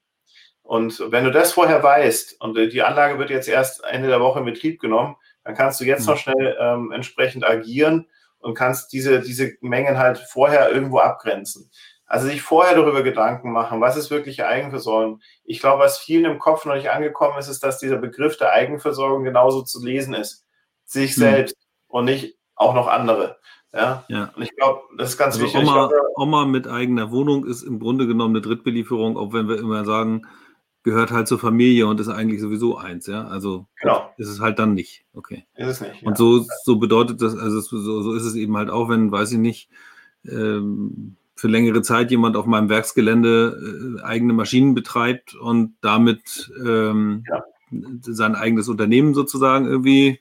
Und wenn du das vorher weißt und die Anlage wird jetzt erst Ende der Woche in Betrieb genommen, dann kannst du jetzt mhm. noch schnell ähm, entsprechend agieren und kannst diese, diese Mengen halt vorher irgendwo abgrenzen. Also sich vorher darüber Gedanken machen, was ist wirklich Eigenversorgung. Ich glaube, was vielen im Kopf noch nicht angekommen ist, ist, dass dieser Begriff der Eigenversorgung genauso zu lesen ist sich hm. selbst und nicht auch noch andere. Ja. ja. Und ich glaube, das ist ganz also wichtig. Oma, Oma mit eigener Wohnung ist im Grunde genommen eine Drittbelieferung, auch wenn wir immer sagen, gehört halt zur Familie und ist eigentlich sowieso eins, ja. Also genau. ist es halt dann nicht. Okay. Ist es nicht. Und ja. so, so bedeutet das, also so, so ist es eben halt auch, wenn, weiß ich nicht, ähm, für längere Zeit jemand auf meinem Werksgelände äh, eigene Maschinen betreibt und damit ähm, ja. sein eigenes Unternehmen sozusagen irgendwie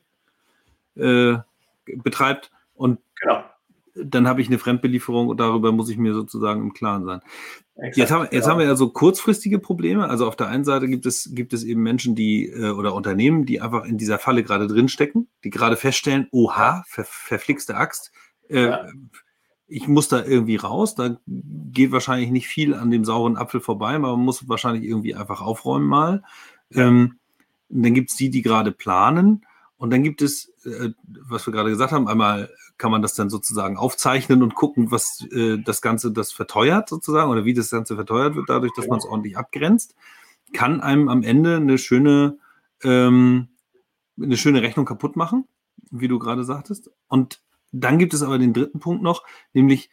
äh, betreibt. Und genau. Dann habe ich eine Fremdbelieferung und darüber muss ich mir sozusagen im Klaren sein. Exakt, jetzt haben, jetzt genau. haben wir ja so kurzfristige Probleme. Also auf der einen Seite gibt es, gibt es eben Menschen, die äh, oder Unternehmen, die einfach in dieser Falle gerade drinstecken, die gerade feststellen, oha, ver, verflixte Axt. Äh, ja. Ich muss da irgendwie raus, da geht wahrscheinlich nicht viel an dem sauren Apfel vorbei, aber man muss wahrscheinlich irgendwie einfach aufräumen mal. Ähm, dann gibt es die, die gerade planen und dann gibt es, äh, was wir gerade gesagt haben, einmal kann man das dann sozusagen aufzeichnen und gucken, was äh, das Ganze das verteuert sozusagen oder wie das Ganze verteuert wird, dadurch, dass man es ordentlich abgrenzt, kann einem am Ende eine schöne, ähm, eine schöne Rechnung kaputt machen, wie du gerade sagtest. Und dann gibt es aber den dritten Punkt noch, nämlich,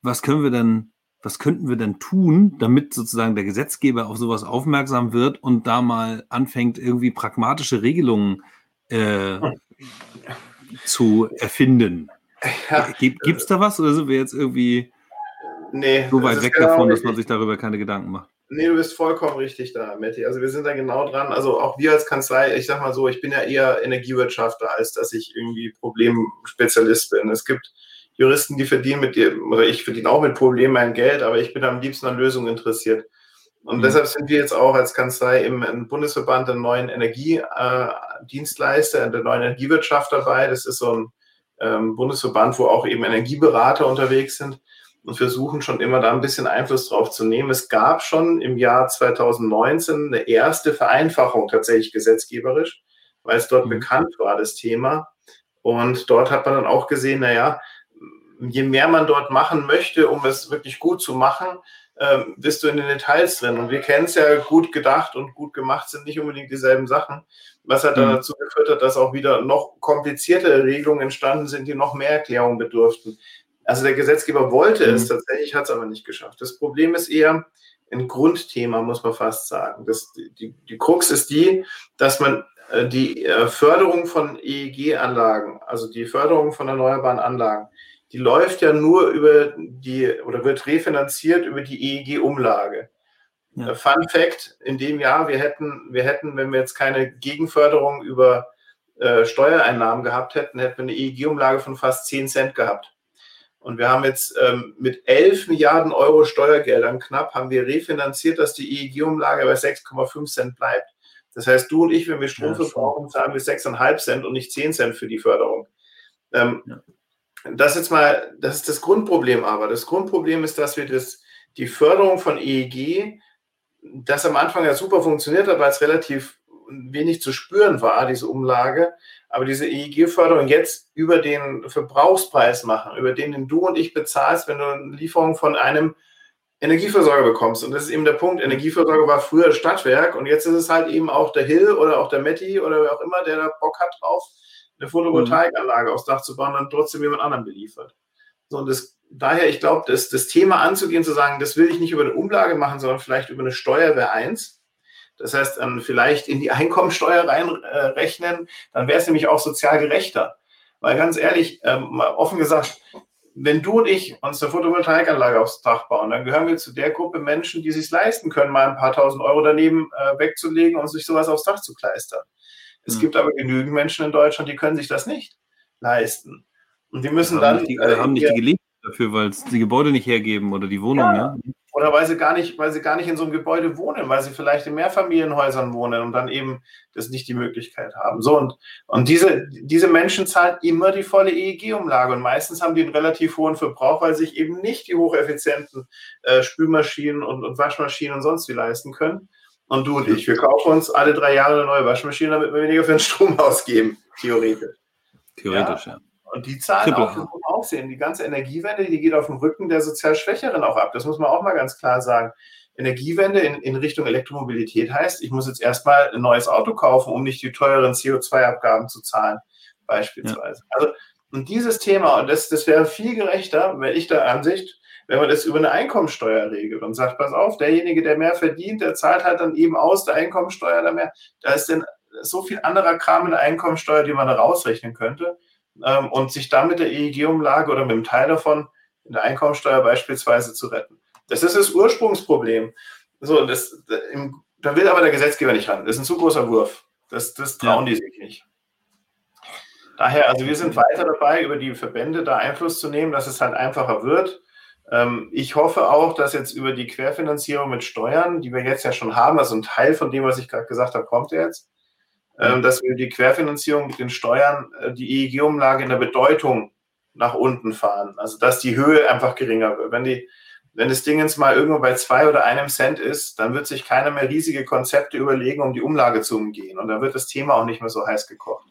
was können wir dann, was könnten wir denn tun, damit sozusagen der Gesetzgeber auf sowas aufmerksam wird und da mal anfängt, irgendwie pragmatische Regelungen äh, äh, zu erfinden. Ja. Gibt es da was oder sind wir jetzt irgendwie nee, so weit weg genau davon, dass man sich darüber keine Gedanken macht? Nee, du bist vollkommen richtig da, Matti. Also wir sind da genau dran. Also auch wir als Kanzlei, ich sag mal so, ich bin ja eher Energiewirtschaftler, als dass ich irgendwie Problemspezialist bin. Es gibt Juristen, die verdienen mit dir, oder ich verdiene auch mit Problemen mein Geld, aber ich bin am liebsten an Lösungen interessiert. Und mhm. deshalb sind wir jetzt auch als Kanzlei im, im Bundesverband der neuen Energiedienstleister, äh, der neuen Energiewirtschaft dabei. Das ist so ein ähm, Bundesverband, wo auch eben Energieberater unterwegs sind und versuchen schon immer da ein bisschen Einfluss drauf zu nehmen. Es gab schon im Jahr 2019 eine erste Vereinfachung tatsächlich gesetzgeberisch, weil es dort mhm. bekannt war, das Thema. Und dort hat man dann auch gesehen, naja, je mehr man dort machen möchte, um es wirklich gut zu machen, ähm, bist du in den Details drin. Und wir kennen es ja, gut gedacht und gut gemacht sind nicht unbedingt dieselben Sachen, was hat mhm. dann dazu geführt hat, dass auch wieder noch kompliziertere Regelungen entstanden sind, die noch mehr Erklärung bedurften. Also der Gesetzgeber wollte mhm. es tatsächlich, hat es aber nicht geschafft. Das Problem ist eher ein Grundthema, muss man fast sagen. Das, die, die Krux ist die, dass man äh, die äh, Förderung von EEG-Anlagen, also die Förderung von erneuerbaren Anlagen, die läuft ja nur über die oder wird refinanziert über die EEG-Umlage. Ja. Äh, Fun Fact: In dem Jahr, wir hätten, wir hätten, wenn wir jetzt keine Gegenförderung über äh, Steuereinnahmen gehabt hätten, hätten wir eine EEG-Umlage von fast 10 Cent gehabt. Und wir haben jetzt ähm, mit 11 Milliarden Euro Steuergeldern knapp, haben wir refinanziert, dass die EEG-Umlage bei 6,5 Cent bleibt. Das heißt, du und ich, wenn wir Strom verbrauchen, zahlen wir 6,5 Cent und nicht 10 Cent für die Förderung. Ähm, ja das jetzt mal, das ist das Grundproblem aber. Das Grundproblem ist, dass wir das, die Förderung von EEG, das am Anfang ja super funktioniert hat, weil es relativ wenig zu spüren war, diese Umlage, aber diese EEG-Förderung jetzt über den Verbrauchspreis machen, über den, den du und ich bezahlst, wenn du eine Lieferung von einem Energieversorger bekommst. Und das ist eben der Punkt. Energieversorger war früher Stadtwerk und jetzt ist es halt eben auch der Hill oder auch der Metti oder wer auch immer, der da Bock hat drauf, eine Photovoltaikanlage aufs Dach zu bauen, dann trotzdem jemand anderen beliefert. So, und das, daher, ich glaube, das, das Thema anzugehen, zu sagen, das will ich nicht über eine Umlage machen, sondern vielleicht über eine Steuer wäre eins. Das heißt, ähm, vielleicht in die Einkommensteuer reinrechnen, äh, dann wäre es nämlich auch sozial gerechter. Weil ganz ehrlich, ähm, mal offen gesagt, wenn du und ich uns eine Photovoltaikanlage aufs Dach bauen, dann gehören wir zu der Gruppe Menschen, die sich leisten können, mal ein paar tausend Euro daneben äh, wegzulegen und sich sowas aufs Dach zu kleistern. Es mhm. gibt aber genügend Menschen in Deutschland, die können sich das nicht leisten. Und die müssen dann. Nicht die, äh, haben nicht die Gelegenheit dafür, weil es die Gebäude nicht hergeben oder die Wohnungen, ja. ja. Oder weil sie gar nicht, weil sie gar nicht in so einem Gebäude wohnen, weil sie vielleicht in Mehrfamilienhäusern wohnen und dann eben das nicht die Möglichkeit haben. So, und, und diese, diese Menschen zahlen immer die volle EEG-Umlage und meistens haben die einen relativ hohen Verbrauch, weil sich eben nicht die hocheffizienten äh, Spülmaschinen und, und Waschmaschinen und sonst wie leisten können. Und du und ich, wir kaufen uns alle drei Jahre eine neue Waschmaschine, damit wir weniger für den Strom [laughs] ausgeben, theoretisch. Theoretisch, ja. ja. Und die zahlen Triple. auch, das muss man auch sehen, die ganze Energiewende, die geht auf dem Rücken der sozial Schwächeren auch ab. Das muss man auch mal ganz klar sagen. Energiewende in, in Richtung Elektromobilität heißt, ich muss jetzt erstmal ein neues Auto kaufen, um nicht die teuren CO2-Abgaben zu zahlen, beispielsweise. Ja. Also, und dieses Thema, und das, das wäre viel gerechter, wenn ich der Ansicht, wenn man das über eine Einkommensteuer regelt und sagt, pass auf, derjenige, der mehr verdient, der zahlt halt dann eben aus der Einkommensteuer da mehr. Da ist denn so viel anderer Kram in der Einkommensteuer, die man da rausrechnen könnte ähm, und sich dann mit der EEG-Umlage oder mit einem Teil davon in der Einkommensteuer beispielsweise zu retten. Das ist das Ursprungsproblem. So, das, da will aber der Gesetzgeber nicht ran. Das ist ein zu großer Wurf. Das, das trauen ja. die sich nicht. Daher, also wir sind weiter dabei, über die Verbände da Einfluss zu nehmen, dass es halt einfacher wird. Ähm, ich hoffe auch, dass jetzt über die Querfinanzierung mit Steuern, die wir jetzt ja schon haben, also ein Teil von dem, was ich gerade gesagt habe, kommt jetzt, ähm, dass wir die Querfinanzierung mit den Steuern, äh, die EEG-Umlage in der Bedeutung nach unten fahren. Also dass die Höhe einfach geringer wird. Wenn, die, wenn das Ding jetzt mal irgendwo bei zwei oder einem Cent ist, dann wird sich keiner mehr riesige Konzepte überlegen, um die Umlage zu umgehen. Und dann wird das Thema auch nicht mehr so heiß gekocht.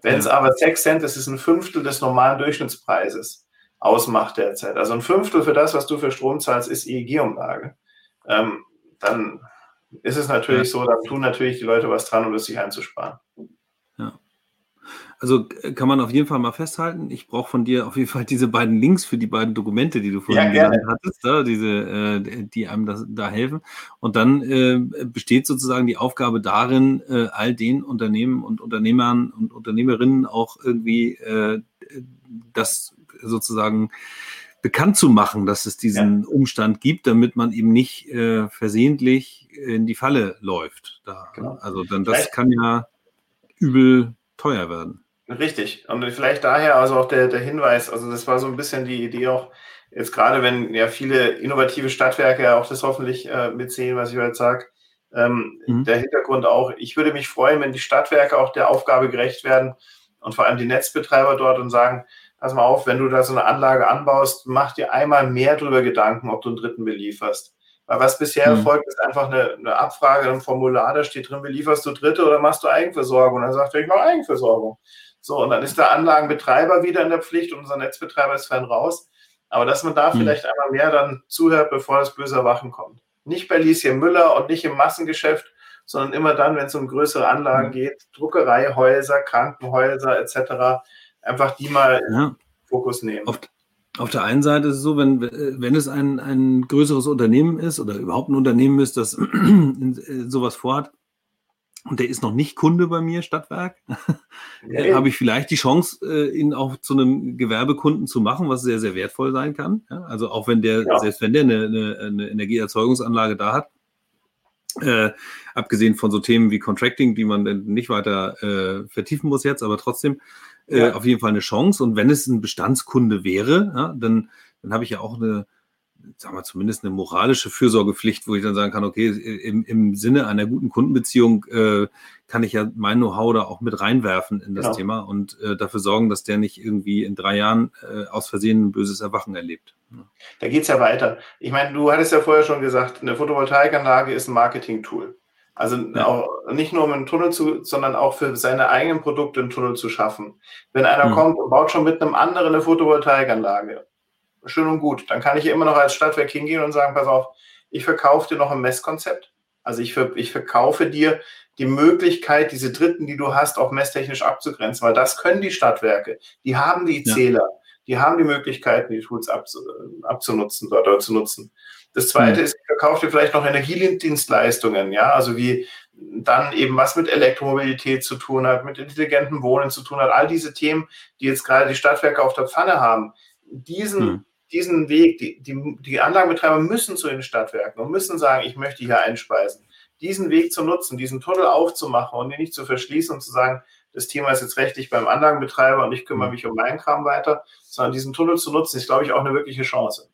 Wenn es aber sechs Cent ist, ist ein Fünftel des normalen Durchschnittspreises ausmacht derzeit. Also ein Fünftel für das, was du für Strom zahlst, ist EEG-Umlage. Ähm, dann ist es natürlich so, dann tun natürlich die Leute was dran, um das sich einzusparen. Ja. Also äh, kann man auf jeden Fall mal festhalten. Ich brauche von dir auf jeden Fall diese beiden Links für die beiden Dokumente, die du vorhin ja, genannt hattest, da, diese, äh, die einem das, da helfen. Und dann äh, besteht sozusagen die Aufgabe darin, äh, all den Unternehmen und Unternehmern und Unternehmerinnen auch irgendwie äh, das sozusagen bekannt zu machen, dass es diesen ja. Umstand gibt, damit man eben nicht äh, versehentlich in die Falle läuft. Da. Genau. Also dann das vielleicht, kann ja übel teuer werden. Richtig. Und vielleicht daher also auch der, der Hinweis, also das war so ein bisschen die Idee auch, jetzt gerade wenn ja viele innovative Stadtwerke ja auch das hoffentlich äh, mitsehen, was ich heute sage, ähm, mhm. der Hintergrund auch, ich würde mich freuen, wenn die Stadtwerke auch der Aufgabe gerecht werden und vor allem die Netzbetreiber dort und sagen, pass mal auf, wenn du da so eine Anlage anbaust, mach dir einmal mehr darüber Gedanken, ob du einen Dritten belieferst. Weil was bisher mhm. erfolgt, ist einfach eine, eine, Abfrage, ein Formular, da steht drin, belieferst du Dritte oder machst du Eigenversorgung? Und dann sagt er, ich mache Eigenversorgung. So, und dann ist der Anlagenbetreiber wieder in der Pflicht und unser Netzbetreiber ist fein raus. Aber dass man da mhm. vielleicht einmal mehr dann zuhört, bevor das böse Erwachen kommt. Nicht bei Lieschen Müller und nicht im Massengeschäft, sondern immer dann, wenn es um größere Anlagen mhm. geht, Druckereihäuser, Krankenhäuser etc., einfach die mal ja. Fokus nehmen. Auf, auf, der einen Seite ist es so, wenn, wenn es ein, ein größeres Unternehmen ist oder überhaupt ein Unternehmen ist, das [clears throat] sowas vorhat, und der ist noch nicht Kunde bei mir, Stadtwerk, [laughs] ja, habe ich vielleicht die Chance, äh, ihn auch zu einem Gewerbekunden zu machen, was sehr, sehr wertvoll sein kann. Ja, also auch wenn der, ja. selbst wenn der eine, eine, eine Energieerzeugungsanlage da hat, äh, abgesehen von so Themen wie Contracting, die man nicht weiter äh, vertiefen muss jetzt, aber trotzdem äh, ja. auf jeden Fall eine Chance. Und wenn es ein Bestandskunde wäre, ja, dann, dann habe ich ja auch eine, sagen wir zumindest eine moralische Fürsorgepflicht, wo ich dann sagen kann, okay, im, im Sinne einer guten Kundenbeziehung äh, kann ich ja mein Know-how da auch mit reinwerfen in das genau. Thema und äh, dafür sorgen, dass der nicht irgendwie in drei Jahren äh, aus Versehen ein böses Erwachen erlebt. Da geht es ja weiter. Ich meine, du hattest ja vorher schon gesagt, eine Photovoltaikanlage ist ein Marketing-Tool. Also auch nicht nur um einen Tunnel zu, sondern auch für seine eigenen Produkte einen Tunnel zu schaffen. Wenn einer mhm. kommt und baut schon mit einem anderen eine Photovoltaikanlage, schön und gut. Dann kann ich immer noch als Stadtwerk hingehen und sagen, pass auf, ich verkaufe dir noch ein Messkonzept. Also ich, ich verkaufe dir die Möglichkeit, diese Dritten, die du hast, auch messtechnisch abzugrenzen, weil das können die Stadtwerke. Die haben die Zähler, ja. die haben die Möglichkeiten, die Tools abzunutzen oder zu nutzen. Das zweite mhm. ist, ich verkaufe dir vielleicht noch Energiedienstleistungen, ja, also wie dann eben was mit Elektromobilität zu tun hat, mit intelligentem Wohnen zu tun hat, all diese Themen, die jetzt gerade die Stadtwerke auf der Pfanne haben, diesen, mhm. diesen Weg, die, die, die Anlagenbetreiber müssen zu den Stadtwerken und müssen sagen, ich möchte hier einspeisen. Diesen Weg zu nutzen, diesen Tunnel aufzumachen und ihn nicht zu verschließen und zu sagen, das Thema ist jetzt rechtlich beim Anlagenbetreiber und ich kümmere hm. mich um meinen Kram weiter, sondern diesen Tunnel zu nutzen, ist, glaube ich, auch eine wirkliche Chance.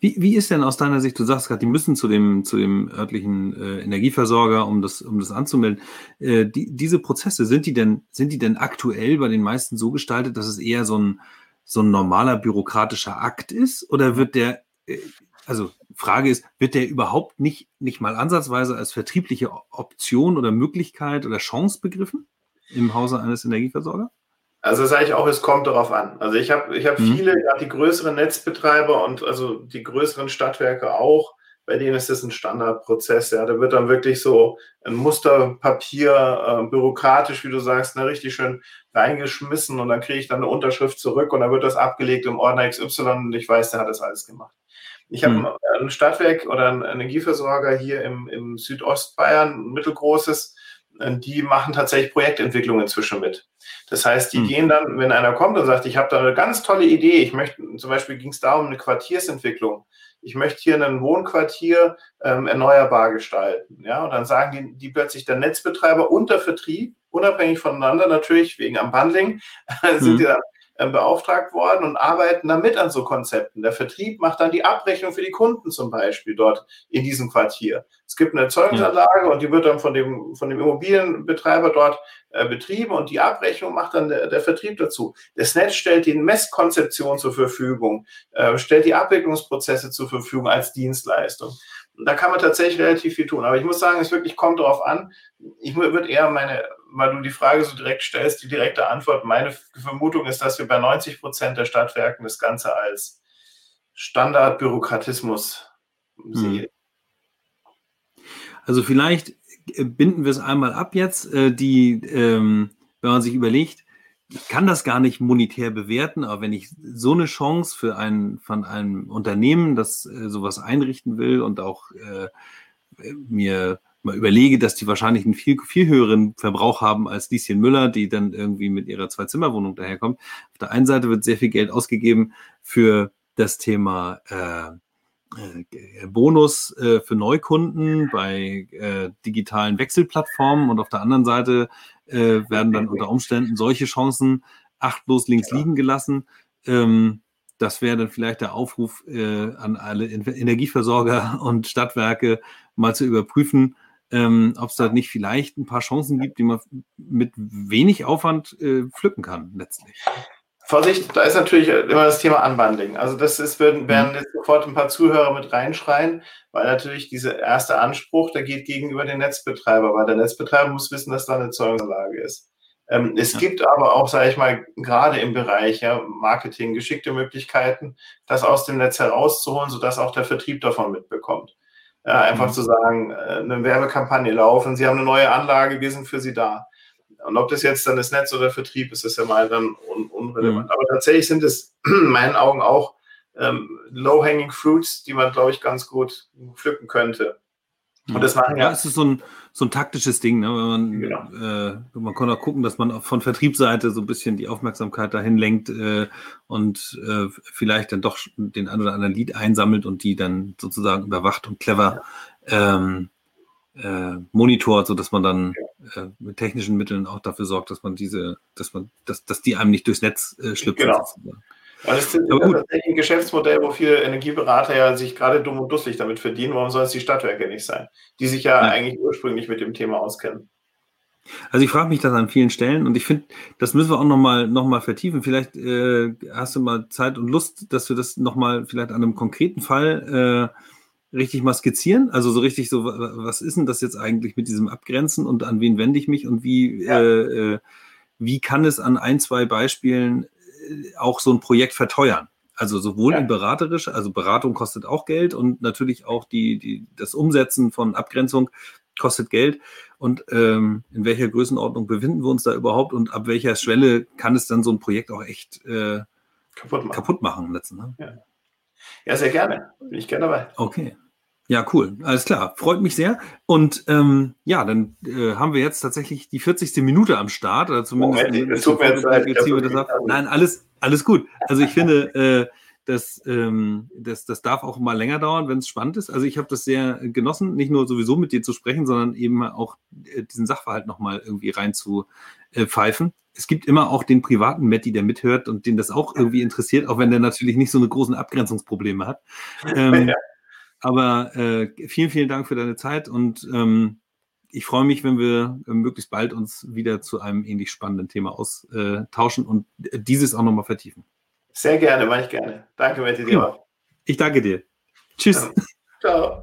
Wie, wie ist denn aus deiner Sicht, du sagst gerade, die müssen zu dem, zu dem örtlichen äh, Energieversorger, um das, um das anzumelden. Äh, die, diese Prozesse, sind die, denn, sind die denn aktuell bei den meisten so gestaltet, dass es eher so ein, so ein normaler bürokratischer Akt ist? Oder wird der, äh, also Frage ist, wird der überhaupt nicht, nicht mal ansatzweise als vertriebliche Option oder Möglichkeit oder Chance begriffen im Hause eines Energieversorgers? Also sage ich auch, es kommt darauf an. Also ich habe ich hab mhm. viele, gerade die größeren Netzbetreiber und also die größeren Stadtwerke auch, bei denen ist das ein Standardprozess. Ja, da wird dann wirklich so ein Musterpapier, äh, bürokratisch, wie du sagst, ne, richtig schön reingeschmissen und dann kriege ich dann eine Unterschrift zurück und dann wird das abgelegt im Ordner XY und ich weiß, der hat das alles gemacht. Ich habe mhm. ein Stadtwerk oder einen Energieversorger hier im, im Südostbayern, ein mittelgroßes, die machen tatsächlich Projektentwicklung inzwischen mit. Das heißt, die mhm. gehen dann, wenn einer kommt und sagt, ich habe da eine ganz tolle Idee, ich möchte, zum Beispiel ging es da um eine Quartiersentwicklung. Ich möchte hier ein Wohnquartier ähm, erneuerbar gestalten. Ja, und dann sagen die, die plötzlich der Netzbetreiber und der Vertrieb, unabhängig voneinander natürlich, wegen am Bundling, [laughs] sind mhm. die dann äh, beauftragt worden und arbeiten damit an so Konzepten. Der Vertrieb macht dann die Abrechnung für die Kunden zum Beispiel dort in diesem Quartier. Es gibt eine Erzeugungsanlage ja. und die wird dann von dem, von dem Immobilienbetreiber dort äh, betrieben und die Abrechnung macht dann der, der, Vertrieb dazu. Das Netz stellt die Messkonzeption zur Verfügung, äh, stellt die Abwicklungsprozesse zur Verfügung als Dienstleistung. Da kann man tatsächlich relativ viel tun. Aber ich muss sagen, es wirklich kommt darauf an. Ich würde eher meine weil du die Frage so direkt stellst, die direkte Antwort, meine Vermutung ist, dass wir bei 90 Prozent der Stadtwerken das Ganze als Standardbürokratismus sehen. Also vielleicht äh, binden wir es einmal ab jetzt, äh, die, ähm, wenn man sich überlegt, ich kann das gar nicht monetär bewerten, aber wenn ich so eine Chance für ein, von einem Unternehmen, das äh, sowas einrichten will und auch mir mal überlege, dass die wahrscheinlich einen viel, viel höheren Verbrauch haben als Lieschen Müller, die dann irgendwie mit ihrer Zwei-Zimmer-Wohnung daherkommt. Auf der einen Seite wird sehr viel Geld ausgegeben für das Thema äh, äh, Bonus äh, für Neukunden bei äh, digitalen Wechselplattformen und auf der anderen Seite äh, werden dann unter Umständen solche Chancen achtlos links liegen gelassen. Ähm, das wäre dann vielleicht der Aufruf äh, an alle Energieversorger und Stadtwerke, mal zu überprüfen, ähm, ob es da nicht vielleicht ein paar Chancen gibt, die man mit wenig Aufwand äh, pflücken kann, letztlich. Vorsicht, da ist natürlich immer das Thema Unbundling. Also das ist, werden, werden mhm. jetzt sofort ein paar Zuhörer mit reinschreien, weil natürlich dieser erste Anspruch, der geht gegenüber den Netzbetreiber, weil der Netzbetreiber muss wissen, dass da eine Zeugungsanlage ist. Ähm, es ja. gibt aber auch, sage ich mal, gerade im Bereich ja, Marketing geschickte Möglichkeiten, das aus dem Netz herauszuholen, sodass auch der Vertrieb davon mitbekommt. Ja, einfach mhm. zu sagen, äh, eine Werbekampagne laufen, Sie haben eine neue Anlage, wir sind für Sie da. Und ob das jetzt dann das Netz oder Vertrieb ist, ist ja mal dann un unrelevant. Mhm. Aber tatsächlich sind es [clears throat] in meinen Augen auch ähm, low-hanging fruits, die man, glaube ich, ganz gut pflücken könnte. Und das machen ja. ja es ist so ein, so ein taktisches Ding. Ne? Man, genau. äh, man kann auch gucken, dass man von Vertriebsseite so ein bisschen die Aufmerksamkeit dahin lenkt äh, und äh, vielleicht dann doch den einen oder anderen Lied einsammelt und die dann sozusagen überwacht und clever ähm, äh, monitort, sodass man dann äh, mit technischen Mitteln auch dafür sorgt, dass man diese, dass man, dass, dass die einem nicht durchs Netz äh, schlüpfen. Genau. Sozusagen. Weil es ist tatsächlich ein Geschäftsmodell, wo viele Energieberater ja sich gerade dumm und dusselig damit verdienen. Warum sollen es die Stadtwerke nicht sein, die sich ja, ja. eigentlich ursprünglich mit dem Thema auskennen? Also ich frage mich das an vielen Stellen und ich finde, das müssen wir auch nochmal noch mal vertiefen. Vielleicht äh, hast du mal Zeit und Lust, dass wir das nochmal vielleicht an einem konkreten Fall äh, richtig mal skizzieren. Also so richtig so, was ist denn das jetzt eigentlich mit diesem Abgrenzen und an wen wende ich mich und wie, ja. äh, äh wie kann es an ein, zwei Beispielen auch so ein Projekt verteuern. Also sowohl ja. in beraterisch, also Beratung kostet auch Geld und natürlich auch die, die, das Umsetzen von Abgrenzung kostet Geld. Und ähm, in welcher Größenordnung befinden wir uns da überhaupt und ab welcher Schwelle kann es dann so ein Projekt auch echt äh, kaputt machen, kaputt machen letzten, ne? ja. ja, sehr gerne. Bin ich gerne dabei. Okay. Ja, cool. Alles klar. Freut mich sehr. Und ähm, ja, dann äh, haben wir jetzt tatsächlich die 40. Minute am Start. Oder zumindest Moment, das tut mir jetzt leid. Nein, alles, alles gut. Also ich finde, äh, das, ähm, das, das darf auch mal länger dauern, wenn es spannend ist. Also ich habe das sehr genossen, nicht nur sowieso mit dir zu sprechen, sondern eben auch äh, diesen Sachverhalt nochmal irgendwie rein zu äh, pfeifen. Es gibt immer auch den privaten Matti, der mithört und den das auch irgendwie interessiert, auch wenn der natürlich nicht so eine großen Abgrenzungsprobleme hat. Ähm, [laughs] ja. Aber äh, vielen, vielen Dank für deine Zeit und ähm, ich freue mich, wenn wir äh, möglichst bald uns wieder zu einem ähnlich spannenden Thema austauschen und dieses auch nochmal vertiefen. Sehr gerne, mache ich gerne. Danke, Matti, dir Ich danke dir. Tschüss. Ciao.